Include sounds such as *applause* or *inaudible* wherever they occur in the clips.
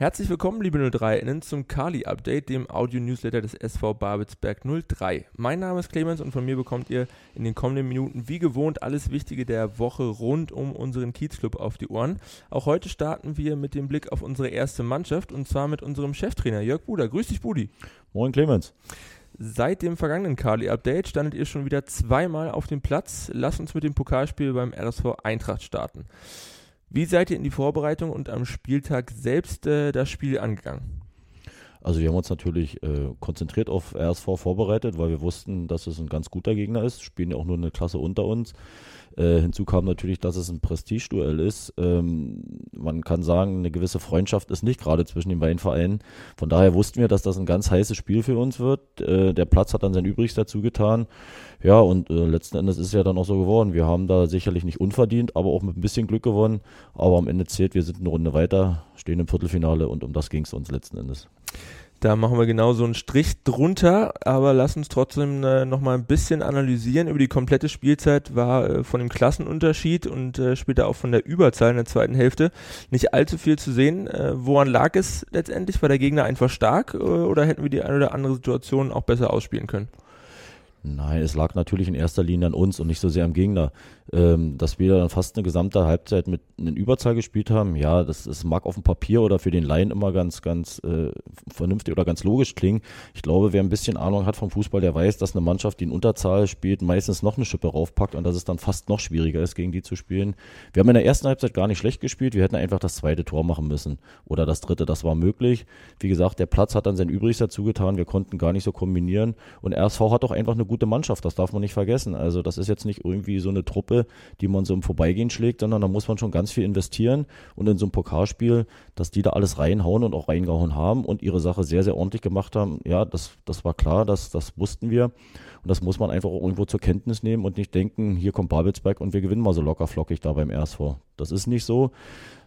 Herzlich willkommen, liebe 03-Innen, zum Kali-Update, dem Audio-Newsletter des SV Babelsberg 03. Mein Name ist Clemens und von mir bekommt ihr in den kommenden Minuten wie gewohnt alles Wichtige der Woche rund um unseren Kiezclub auf die Ohren. Auch heute starten wir mit dem Blick auf unsere erste Mannschaft und zwar mit unserem Cheftrainer Jörg Buder. Grüß dich, Budi. Moin, Clemens. Seit dem vergangenen Kali-Update standet ihr schon wieder zweimal auf dem Platz. Lass uns mit dem Pokalspiel beim RSV Eintracht starten. Wie seid ihr in die Vorbereitung und am Spieltag selbst äh, das Spiel angegangen? Also wir haben uns natürlich äh, konzentriert auf RSV vorbereitet, weil wir wussten, dass es ein ganz guter Gegner ist. Spielen ja auch nur eine Klasse unter uns. Äh, hinzu kam natürlich, dass es ein Prestigeduell ist. Ähm, man kann sagen, eine gewisse Freundschaft ist nicht gerade zwischen den beiden Vereinen. Von daher wussten wir, dass das ein ganz heißes Spiel für uns wird. Äh, der Platz hat dann sein Übriges dazu getan. Ja, und äh, letzten Endes ist es ja dann auch so geworden. Wir haben da sicherlich nicht unverdient, aber auch mit ein bisschen Glück gewonnen. Aber am Ende zählt, wir sind eine Runde weiter, stehen im Viertelfinale und um das ging es uns letzten Endes. Da machen wir genau so einen Strich drunter, aber lass uns trotzdem äh, nochmal ein bisschen analysieren. Über die komplette Spielzeit war äh, von dem Klassenunterschied und äh, später auch von der Überzahl in der zweiten Hälfte nicht allzu viel zu sehen. Äh, woran lag es letztendlich? War der Gegner einfach stark äh, oder hätten wir die eine oder andere Situation auch besser ausspielen können? Nein, es lag natürlich in erster Linie an uns und nicht so sehr am Gegner. Ähm, dass wir dann fast eine gesamte Halbzeit mit einer Überzahl gespielt haben, ja, das, das mag auf dem Papier oder für den Laien immer ganz, ganz äh, vernünftig oder ganz logisch klingen. Ich glaube, wer ein bisschen Ahnung hat vom Fußball, der weiß, dass eine Mannschaft, die in Unterzahl spielt, meistens noch eine Schippe raufpackt und dass es dann fast noch schwieriger ist, gegen die zu spielen. Wir haben in der ersten Halbzeit gar nicht schlecht gespielt. Wir hätten einfach das zweite Tor machen müssen oder das dritte. Das war möglich. Wie gesagt, der Platz hat dann sein Übriges dazu getan. Wir konnten gar nicht so kombinieren und RSV hat auch einfach eine gute Mannschaft. Das darf man nicht vergessen. Also das ist jetzt nicht irgendwie so eine Truppe, die man so im Vorbeigehen schlägt, sondern da muss man schon ganz viel investieren und in so einem Pokalspiel, dass die da alles reinhauen und auch reingehauen haben und ihre Sache sehr, sehr ordentlich gemacht haben. Ja, das, das war klar, das, das wussten wir. Und das muss man einfach auch irgendwo zur Kenntnis nehmen und nicht denken, hier kommt Babelsberg und wir gewinnen mal so locker flockig da beim RSV. Das ist nicht so.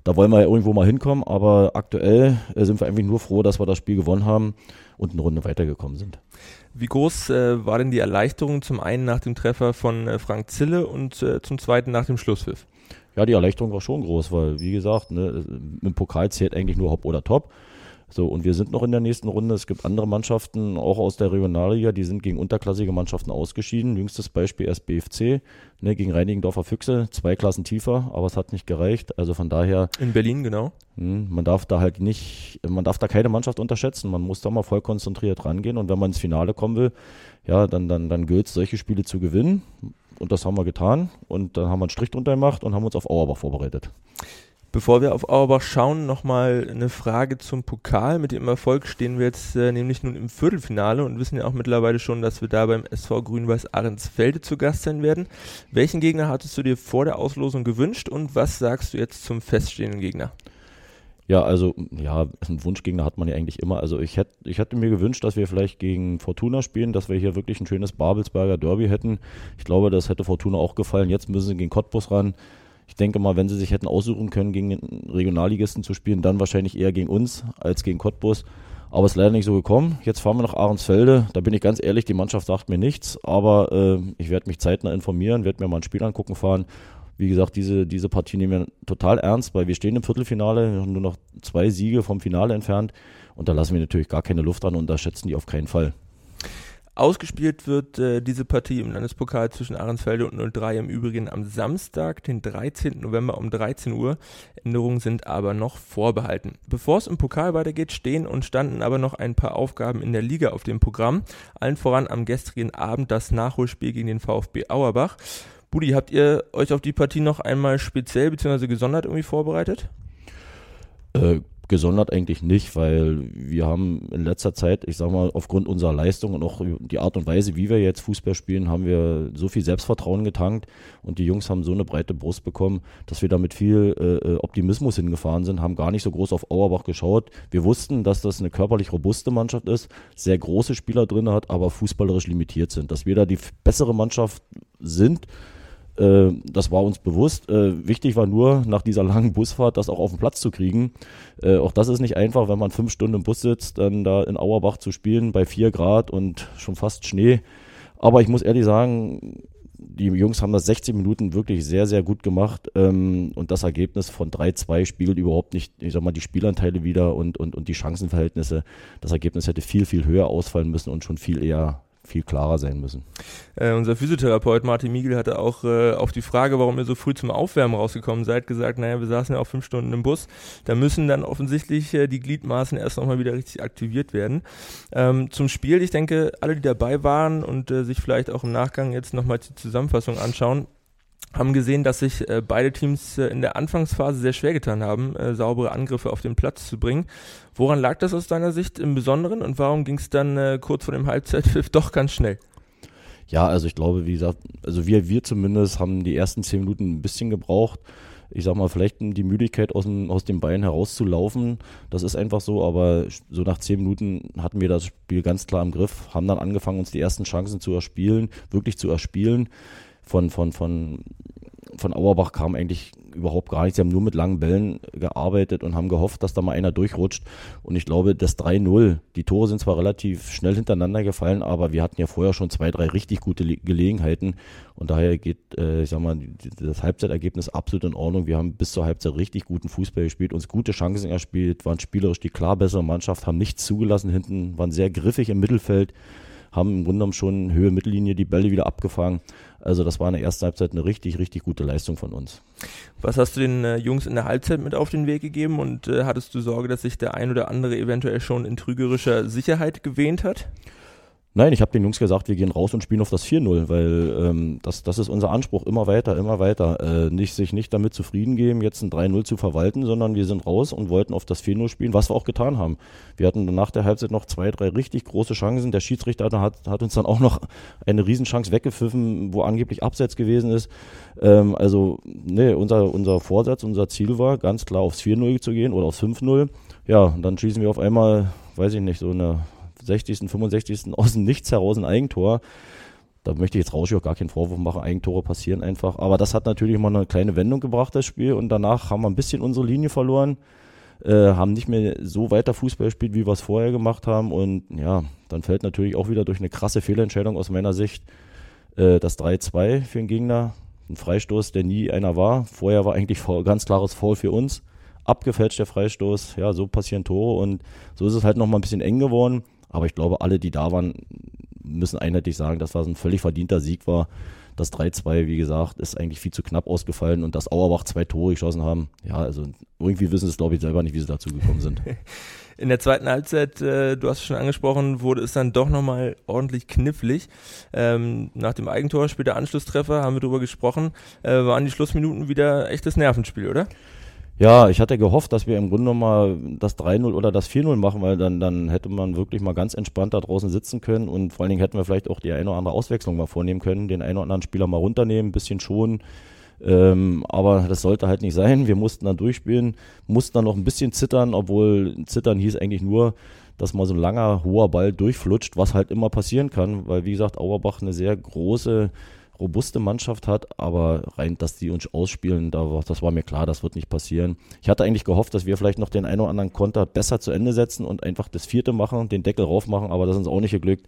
Da wollen wir ja irgendwo mal hinkommen, aber aktuell äh, sind wir eigentlich nur froh, dass wir das Spiel gewonnen haben und eine Runde weitergekommen sind. Wie groß äh, war denn die Erleichterung zum einen nach dem Treffer von äh, Frank Zille und äh, zum zweiten nach dem Schlusspfiff? Ja, die Erleichterung war schon groß, weil, wie gesagt, ne, im Pokal zählt eigentlich nur Hop oder Top. So, und wir sind noch in der nächsten Runde. Es gibt andere Mannschaften, auch aus der Regionalliga, die sind gegen unterklassige Mannschaften ausgeschieden. Jüngstes Beispiel erst BFC, ne, gegen Reinigendorfer Füchse, zwei Klassen tiefer, aber es hat nicht gereicht. Also von daher. In Berlin, genau. Mh, hm, man darf da halt nicht, man darf da keine Mannschaft unterschätzen. Man muss da mal voll konzentriert rangehen. Und wenn man ins Finale kommen will, ja, dann, dann, dann gilt es, solche Spiele zu gewinnen. Und das haben wir getan. Und dann haben wir einen Strich drunter gemacht und haben uns auf Auerbach vorbereitet. Bevor wir auf Auerbach schauen, nochmal eine Frage zum Pokal. Mit dem Erfolg stehen wir jetzt äh, nämlich nun im Viertelfinale und wissen ja auch mittlerweile schon, dass wir da beim SV Grün-Weiß Ahrensfelde zu Gast sein werden. Welchen Gegner hattest du dir vor der Auslosung gewünscht und was sagst du jetzt zum feststehenden Gegner? Ja, also, ja, einen Wunschgegner hat man ja eigentlich immer. Also, ich hätte, ich hätte mir gewünscht, dass wir vielleicht gegen Fortuna spielen, dass wir hier wirklich ein schönes Babelsberger Derby hätten. Ich glaube, das hätte Fortuna auch gefallen. Jetzt müssen sie gegen Cottbus ran ich denke mal, wenn sie sich hätten aussuchen können, gegen den Regionalligisten zu spielen, dann wahrscheinlich eher gegen uns als gegen Cottbus. Aber es ist leider nicht so gekommen. Jetzt fahren wir nach Ahrensfelde. Da bin ich ganz ehrlich, die Mannschaft sagt mir nichts, aber äh, ich werde mich zeitnah informieren, werde mir mal ein Spiel angucken fahren. Wie gesagt, diese, diese Partie nehmen wir total ernst, weil wir stehen im Viertelfinale, nur noch zwei Siege vom Finale entfernt. Und da lassen wir natürlich gar keine Luft an und da schätzen die auf keinen Fall. Ausgespielt wird äh, diese Partie im Landespokal zwischen Ahrensfelde und 03 im Übrigen am Samstag, den 13. November um 13 Uhr. Änderungen sind aber noch vorbehalten. Bevor es im Pokal weitergeht, stehen und standen aber noch ein paar Aufgaben in der Liga auf dem Programm. Allen voran am gestrigen Abend das Nachholspiel gegen den VfB Auerbach. Budi, habt ihr euch auf die Partie noch einmal speziell bzw. gesondert irgendwie vorbereitet? Äh, gesondert eigentlich nicht, weil wir haben in letzter Zeit, ich sag mal, aufgrund unserer Leistung und auch die Art und Weise, wie wir jetzt Fußball spielen, haben wir so viel Selbstvertrauen getankt und die Jungs haben so eine breite Brust bekommen, dass wir da mit viel äh, Optimismus hingefahren sind, haben gar nicht so groß auf Auerbach geschaut. Wir wussten, dass das eine körperlich robuste Mannschaft ist, sehr große Spieler drin hat, aber fußballerisch limitiert sind. Dass wir da die bessere Mannschaft sind, äh, das war uns bewusst. Äh, wichtig war nur, nach dieser langen Busfahrt das auch auf den Platz zu kriegen. Äh, auch das ist nicht einfach, wenn man fünf Stunden im Bus sitzt, dann da in Auerbach zu spielen bei vier Grad und schon fast Schnee. Aber ich muss ehrlich sagen, die Jungs haben das 16 Minuten wirklich sehr, sehr gut gemacht. Ähm, und das Ergebnis von 3-2 spiegelt überhaupt nicht, ich sag mal, die Spielanteile wieder und, und, und die Chancenverhältnisse. Das Ergebnis hätte viel, viel höher ausfallen müssen und schon viel eher viel klarer sein müssen. Äh, unser Physiotherapeut Martin Miegel hatte auch äh, auf die Frage, warum ihr so früh zum Aufwärmen rausgekommen seid, gesagt, naja, wir saßen ja auch fünf Stunden im Bus. Da müssen dann offensichtlich äh, die Gliedmaßen erst nochmal wieder richtig aktiviert werden. Ähm, zum Spiel, ich denke, alle, die dabei waren und äh, sich vielleicht auch im Nachgang jetzt nochmal die Zusammenfassung anschauen, haben gesehen, dass sich äh, beide Teams äh, in der Anfangsphase sehr schwer getan haben, äh, saubere Angriffe auf den Platz zu bringen. Woran lag das aus deiner Sicht im Besonderen und warum ging es dann äh, kurz vor dem Halbzeitpfiff *laughs* doch ganz schnell? Ja, also ich glaube, wie gesagt, also wir, wir zumindest haben die ersten zehn Minuten ein bisschen gebraucht. Ich sag mal, vielleicht die Müdigkeit aus dem, aus dem Bein herauszulaufen. Das ist einfach so, aber so nach zehn Minuten hatten wir das Spiel ganz klar im Griff, haben dann angefangen, uns die ersten Chancen zu erspielen, wirklich zu erspielen von, von, von, von Auerbach kam eigentlich überhaupt gar nichts. Sie haben nur mit langen Bällen gearbeitet und haben gehofft, dass da mal einer durchrutscht. Und ich glaube, das 3-0, die Tore sind zwar relativ schnell hintereinander gefallen, aber wir hatten ja vorher schon zwei, drei richtig gute Gelegenheiten. Und daher geht, äh, ich sag mal, das Halbzeitergebnis absolut in Ordnung. Wir haben bis zur Halbzeit richtig guten Fußball gespielt, uns gute Chancen erspielt, waren spielerisch die klar bessere Mannschaft, haben nichts zugelassen hinten, waren sehr griffig im Mittelfeld haben im Grunde genommen schon Höhe Mittellinie die Bälle wieder abgefangen. Also das war in der ersten Halbzeit eine richtig, richtig gute Leistung von uns. Was hast du den äh, Jungs in der Halbzeit mit auf den Weg gegeben und äh, hattest du Sorge, dass sich der ein oder andere eventuell schon in trügerischer Sicherheit gewähnt hat? Nein, ich habe den Jungs gesagt, wir gehen raus und spielen auf das 4-0, weil ähm, das, das ist unser Anspruch, immer weiter, immer weiter. Äh, nicht, sich nicht damit zufrieden geben, jetzt ein 3-0 zu verwalten, sondern wir sind raus und wollten auf das 4-0 spielen, was wir auch getan haben. Wir hatten nach der Halbzeit noch zwei, drei richtig große Chancen. Der Schiedsrichter hat, hat uns dann auch noch eine Riesenchance weggepfiffen, wo angeblich Abseits gewesen ist. Ähm, also, nee, unser, unser Vorsatz, unser Ziel war, ganz klar aufs 4-0 zu gehen oder aufs 5-0. Ja, und dann schießen wir auf einmal, weiß ich nicht, so eine 60., 65. aus dem Nichts heraus ein Eigentor. Da möchte ich jetzt Rauschi auch gar keinen Vorwurf machen. Eigentore passieren einfach. Aber das hat natürlich mal eine kleine Wendung gebracht, das Spiel. Und danach haben wir ein bisschen unsere Linie verloren. Äh, haben nicht mehr so weiter Fußball gespielt, wie wir es vorher gemacht haben. Und ja, dann fällt natürlich auch wieder durch eine krasse Fehlentscheidung aus meiner Sicht äh, das 3-2 für den Gegner. Ein Freistoß, der nie einer war. Vorher war eigentlich ganz klares Foul für uns. Abgefälscht der Freistoß. Ja, so passieren Tore. Und so ist es halt nochmal ein bisschen eng geworden. Aber ich glaube, alle, die da waren, müssen einheitlich sagen, dass das ein völlig verdienter Sieg war. Das 3-2, wie gesagt, ist eigentlich viel zu knapp ausgefallen und dass Auerbach zwei Tore geschossen haben, ja, also irgendwie wissen es, glaube ich, selber nicht, wie sie dazu gekommen sind. *laughs* In der zweiten Halbzeit, äh, du hast es schon angesprochen, wurde es dann doch nochmal ordentlich knifflig. Ähm, nach dem Eigentor, später Anschlusstreffer, haben wir darüber gesprochen, äh, waren die Schlussminuten wieder echtes Nervenspiel, oder? Ja, ich hatte gehofft, dass wir im Grunde nochmal das 3-0 oder das 4-0 machen, weil dann, dann hätte man wirklich mal ganz entspannt da draußen sitzen können und vor allen Dingen hätten wir vielleicht auch die eine oder andere Auswechslung mal vornehmen können, den einen oder anderen Spieler mal runternehmen, ein bisschen schonen. Ähm, aber das sollte halt nicht sein. Wir mussten dann durchspielen, mussten dann noch ein bisschen zittern, obwohl zittern hieß eigentlich nur, dass mal so ein langer, hoher Ball durchflutscht, was halt immer passieren kann, weil wie gesagt, Auerbach eine sehr große robuste Mannschaft hat, aber rein, dass die uns ausspielen, da, das war mir klar, das wird nicht passieren. Ich hatte eigentlich gehofft, dass wir vielleicht noch den einen oder anderen Konter besser zu Ende setzen und einfach das vierte machen, den Deckel rauf machen, aber das ist uns auch nicht geglückt.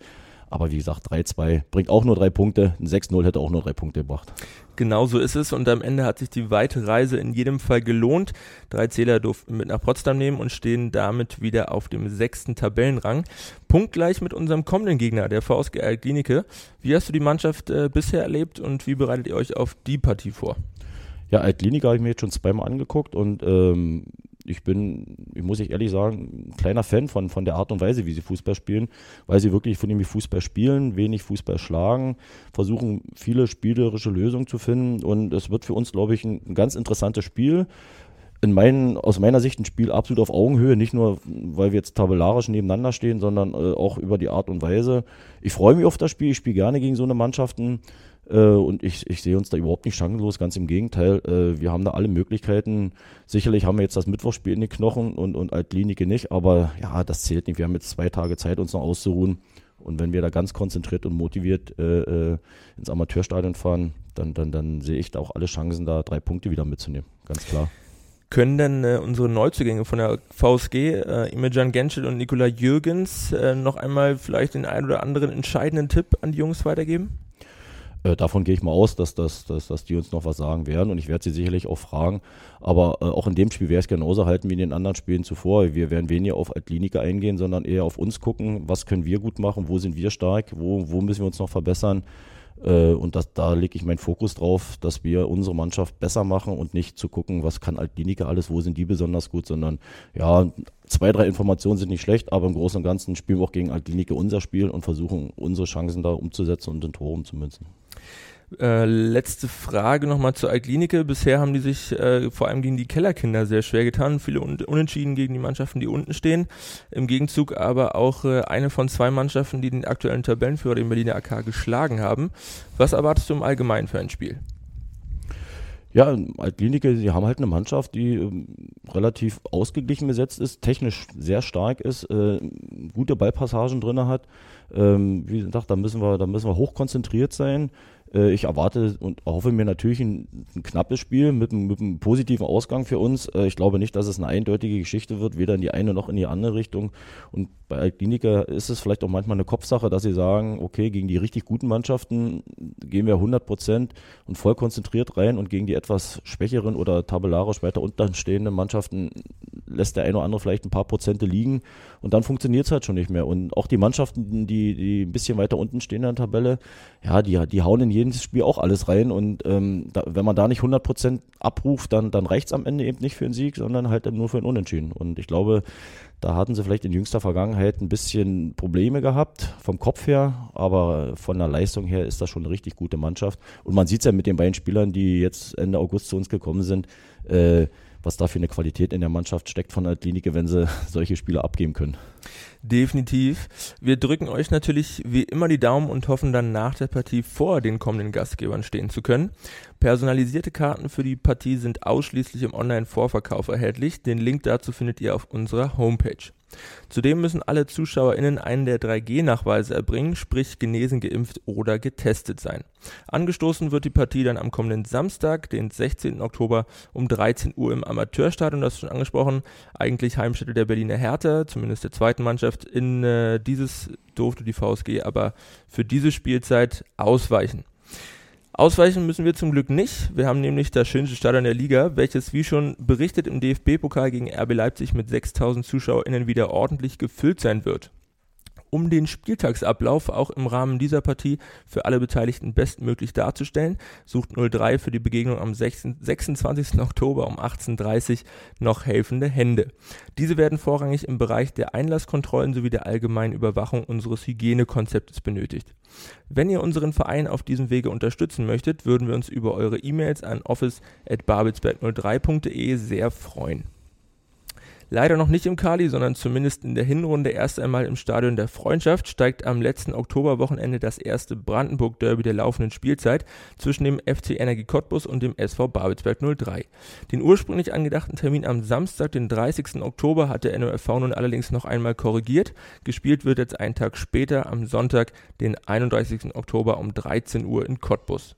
Aber wie gesagt, 3-2 bringt auch nur drei Punkte. Ein 6-0 hätte auch nur drei Punkte gebracht. Genau so ist es und am Ende hat sich die weite Reise in jedem Fall gelohnt. Drei Zähler durften mit nach Potsdam nehmen und stehen damit wieder auf dem sechsten Tabellenrang. Punktgleich mit unserem kommenden Gegner, der VSG Klinike. Wie hast du die Mannschaft äh, bisher erlebt und wie bereitet ihr euch auf die Partie vor? Ja, Altkliniker habe ich mir jetzt schon zweimal angeguckt und ähm, ich bin, ich muss ich ehrlich sagen, ein kleiner Fan von, von der Art und Weise, wie sie Fußball spielen, weil sie wirklich von dem Fußball spielen, wenig Fußball schlagen, versuchen viele spielerische Lösungen zu finden und es wird für uns, glaube ich, ein, ein ganz interessantes Spiel. in meinen, aus meiner Sicht ein Spiel absolut auf Augenhöhe, nicht nur, weil wir jetzt tabellarisch nebeneinander stehen, sondern äh, auch über die Art und Weise. Ich freue mich auf das Spiel, ich spiele gerne gegen so eine Mannschaften und ich, ich sehe uns da überhaupt nicht chancenlos, ganz im Gegenteil. Äh, wir haben da alle Möglichkeiten. Sicherlich haben wir jetzt das Mittwochspiel in den Knochen und, und Altklinike nicht, aber ja, das zählt nicht. Wir haben jetzt zwei Tage Zeit, uns noch auszuruhen. Und wenn wir da ganz konzentriert und motiviert äh, äh, ins Amateurstadion fahren, dann, dann, dann sehe ich da auch alle Chancen, da drei Punkte wieder mitzunehmen. Ganz klar. Können denn äh, unsere Neuzugänge von der VSG, äh, Imejan Genschel und Nikola Jürgens, äh, noch einmal vielleicht den einen oder anderen entscheidenden Tipp an die Jungs weitergeben? Äh, davon gehe ich mal aus, dass, dass, dass, dass die uns noch was sagen werden und ich werde sie sicherlich auch fragen. Aber äh, auch in dem Spiel wäre es genauso halten wie in den anderen Spielen zuvor. Wir werden weniger auf Altlinike eingehen, sondern eher auf uns gucken, was können wir gut machen, wo sind wir stark, wo, wo müssen wir uns noch verbessern. Äh, und das, da lege ich meinen Fokus drauf, dass wir unsere Mannschaft besser machen und nicht zu gucken, was kann Altlinike alles, wo sind die besonders gut, sondern ja, zwei, drei Informationen sind nicht schlecht, aber im Großen und Ganzen spielen wir auch gegen Altlinike unser Spiel und versuchen unsere Chancen da umzusetzen und in Tore umzumünzen. Äh, letzte Frage nochmal zur Altklinike. Bisher haben die sich äh, vor allem gegen die Kellerkinder sehr schwer getan. Viele Un Unentschieden gegen die Mannschaften, die unten stehen. Im Gegenzug aber auch äh, eine von zwei Mannschaften, die den aktuellen Tabellenführer, den Berliner AK, geschlagen haben. Was erwartest du im Allgemeinen für ein Spiel? Ja, Altklinike, sie haben halt eine Mannschaft, die ähm, relativ ausgeglichen besetzt ist, technisch sehr stark ist, äh, gute Ballpassagen drin hat. Ähm, wie gesagt, da müssen wir, da müssen wir hochkonzentriert sein. Äh, ich erwarte und hoffe mir natürlich ein, ein knappes Spiel mit, mit, einem positiven Ausgang für uns. Äh, ich glaube nicht, dass es eine eindeutige Geschichte wird, weder in die eine noch in die andere Richtung. Und bei Altklinika ist es vielleicht auch manchmal eine Kopfsache, dass sie sagen, okay, gegen die richtig guten Mannschaften gehen wir 100 Prozent und voll konzentriert rein und gegen die etwas schwächeren oder tabellarisch weiter unten stehenden Mannschaften lässt der eine oder andere vielleicht ein paar Prozente liegen und dann funktioniert es halt schon nicht mehr. Und auch die Mannschaften, die, die ein bisschen weiter unten stehen in der Tabelle, ja, die, die hauen in jedes Spiel auch alles rein und ähm, da, wenn man da nicht 100 Prozent abruft, dann, dann reicht es am Ende eben nicht für einen Sieg, sondern halt nur für einen Unentschieden. Und ich glaube, da hatten sie vielleicht in jüngster Vergangenheit ein bisschen Probleme gehabt, vom Kopf her, aber von der Leistung her ist das schon eine richtig gute Mannschaft. Und man sieht es ja mit den beiden Spielern, die jetzt Ende August zu uns gekommen sind, äh, was da für eine Qualität in der Mannschaft steckt von der Klinik, wenn sie *laughs* solche Spiele abgeben können. Definitiv. Wir drücken euch natürlich wie immer die Daumen und hoffen dann nach der Partie vor den kommenden Gastgebern stehen zu können. Personalisierte Karten für die Partie sind ausschließlich im Online-Vorverkauf erhältlich. Den Link dazu findet ihr auf unserer Homepage. Zudem müssen alle ZuschauerInnen einen der 3G-Nachweise erbringen, sprich genesen, geimpft oder getestet sein. Angestoßen wird die Partie dann am kommenden Samstag, den 16. Oktober um 13 Uhr im Amateurstadion, das ist schon angesprochen, eigentlich Heimstätte der Berliner Hertha, zumindest der zweiten Mannschaft. In äh, dieses durfte die VSG aber für diese Spielzeit ausweichen. Ausweichen müssen wir zum Glück nicht. Wir haben nämlich das schönste Stadion der Liga, welches wie schon berichtet im DFB-Pokal gegen RB Leipzig mit 6000 ZuschauerInnen wieder ordentlich gefüllt sein wird um den Spieltagsablauf auch im Rahmen dieser Partie für alle Beteiligten bestmöglich darzustellen, sucht 03 für die Begegnung am 26. Oktober um 18.30 Uhr noch helfende Hände. Diese werden vorrangig im Bereich der Einlasskontrollen sowie der allgemeinen Überwachung unseres Hygienekonzeptes benötigt. Wenn ihr unseren Verein auf diesem Wege unterstützen möchtet, würden wir uns über eure E-Mails an office@babelsberg03.de sehr freuen. Leider noch nicht im Kali, sondern zumindest in der Hinrunde erst einmal im Stadion der Freundschaft steigt am letzten Oktoberwochenende das erste Brandenburg-Derby der laufenden Spielzeit zwischen dem FC Energie Cottbus und dem SV Babelsberg 03. Den ursprünglich angedachten Termin am Samstag, den 30. Oktober, hat der NOFV nun allerdings noch einmal korrigiert. Gespielt wird jetzt einen Tag später am Sonntag, den 31. Oktober um 13 Uhr in Cottbus.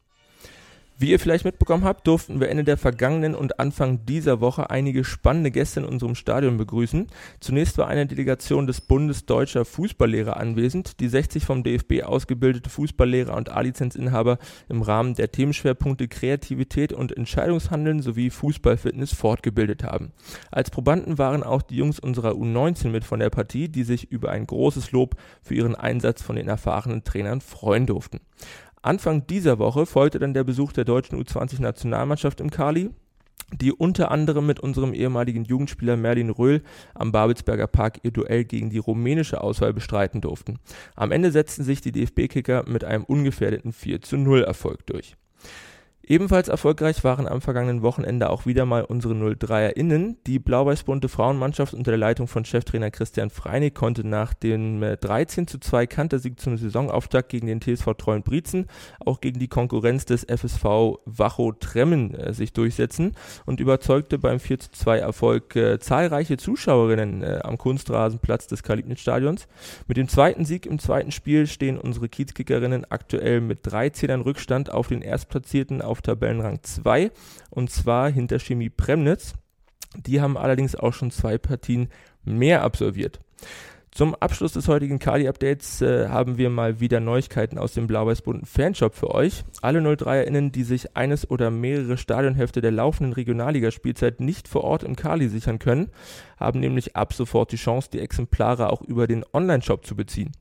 Wie ihr vielleicht mitbekommen habt, durften wir Ende der vergangenen und Anfang dieser Woche einige spannende Gäste in unserem Stadion begrüßen. Zunächst war eine Delegation des Bundes Deutscher Fußballlehrer anwesend, die 60 vom DFB ausgebildete Fußballlehrer und A-Lizenzinhaber im Rahmen der Themenschwerpunkte Kreativität und Entscheidungshandeln sowie Fußballfitness fortgebildet haben. Als Probanden waren auch die Jungs unserer U19 mit von der Partie, die sich über ein großes Lob für ihren Einsatz von den erfahrenen Trainern freuen durften. Anfang dieser Woche folgte dann der Besuch der deutschen U20-Nationalmannschaft im Kali, die unter anderem mit unserem ehemaligen Jugendspieler Merlin Röhl am Babelsberger Park ihr Duell gegen die rumänische Auswahl bestreiten durften. Am Ende setzten sich die DFB-Kicker mit einem ungefährdeten 4 zu 0 Erfolg durch. Ebenfalls erfolgreich waren am vergangenen Wochenende auch wieder mal unsere 03erInnen. Die blau-weiß-bunte Frauenmannschaft unter der Leitung von Cheftrainer Christian Freinig konnte nach dem 13 äh, zu 2 Kantersieg zum Saisonauftakt gegen den TSV Treuen Brietzen auch gegen die Konkurrenz des FSV Wacho Tremmen äh, sich durchsetzen und überzeugte beim 4 zu 2 Erfolg äh, zahlreiche Zuschauerinnen äh, am Kunstrasenplatz des Kalibnitz-Stadions. Mit dem zweiten Sieg im zweiten Spiel stehen unsere Kiezkickerinnen aktuell mit drei Zählern Rückstand auf den Erstplatzierten auf auf Tabellenrang 2 und zwar hinter Chemie Premnitz. Die haben allerdings auch schon zwei Partien mehr absolviert. Zum Abschluss des heutigen Kali-Updates äh, haben wir mal wieder Neuigkeiten aus dem blau-weiß-bunten Fanshop für euch. Alle 03erInnen, die sich eines oder mehrere Stadionhälfte der laufenden Regionalligaspielzeit nicht vor Ort im Kali sichern können, haben nämlich ab sofort die Chance, die Exemplare auch über den Online-Shop zu beziehen.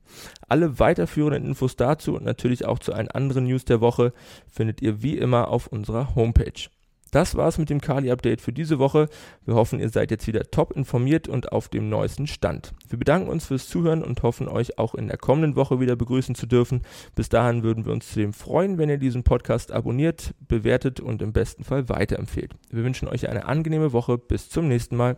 Alle weiterführenden Infos dazu und natürlich auch zu allen anderen News der Woche findet ihr wie immer auf unserer Homepage. Das war's mit dem Kali-Update für diese Woche. Wir hoffen, ihr seid jetzt wieder top informiert und auf dem neuesten Stand. Wir bedanken uns fürs Zuhören und hoffen, euch auch in der kommenden Woche wieder begrüßen zu dürfen. Bis dahin würden wir uns zudem freuen, wenn ihr diesen Podcast abonniert, bewertet und im besten Fall weiterempfehlt. Wir wünschen euch eine angenehme Woche. Bis zum nächsten Mal.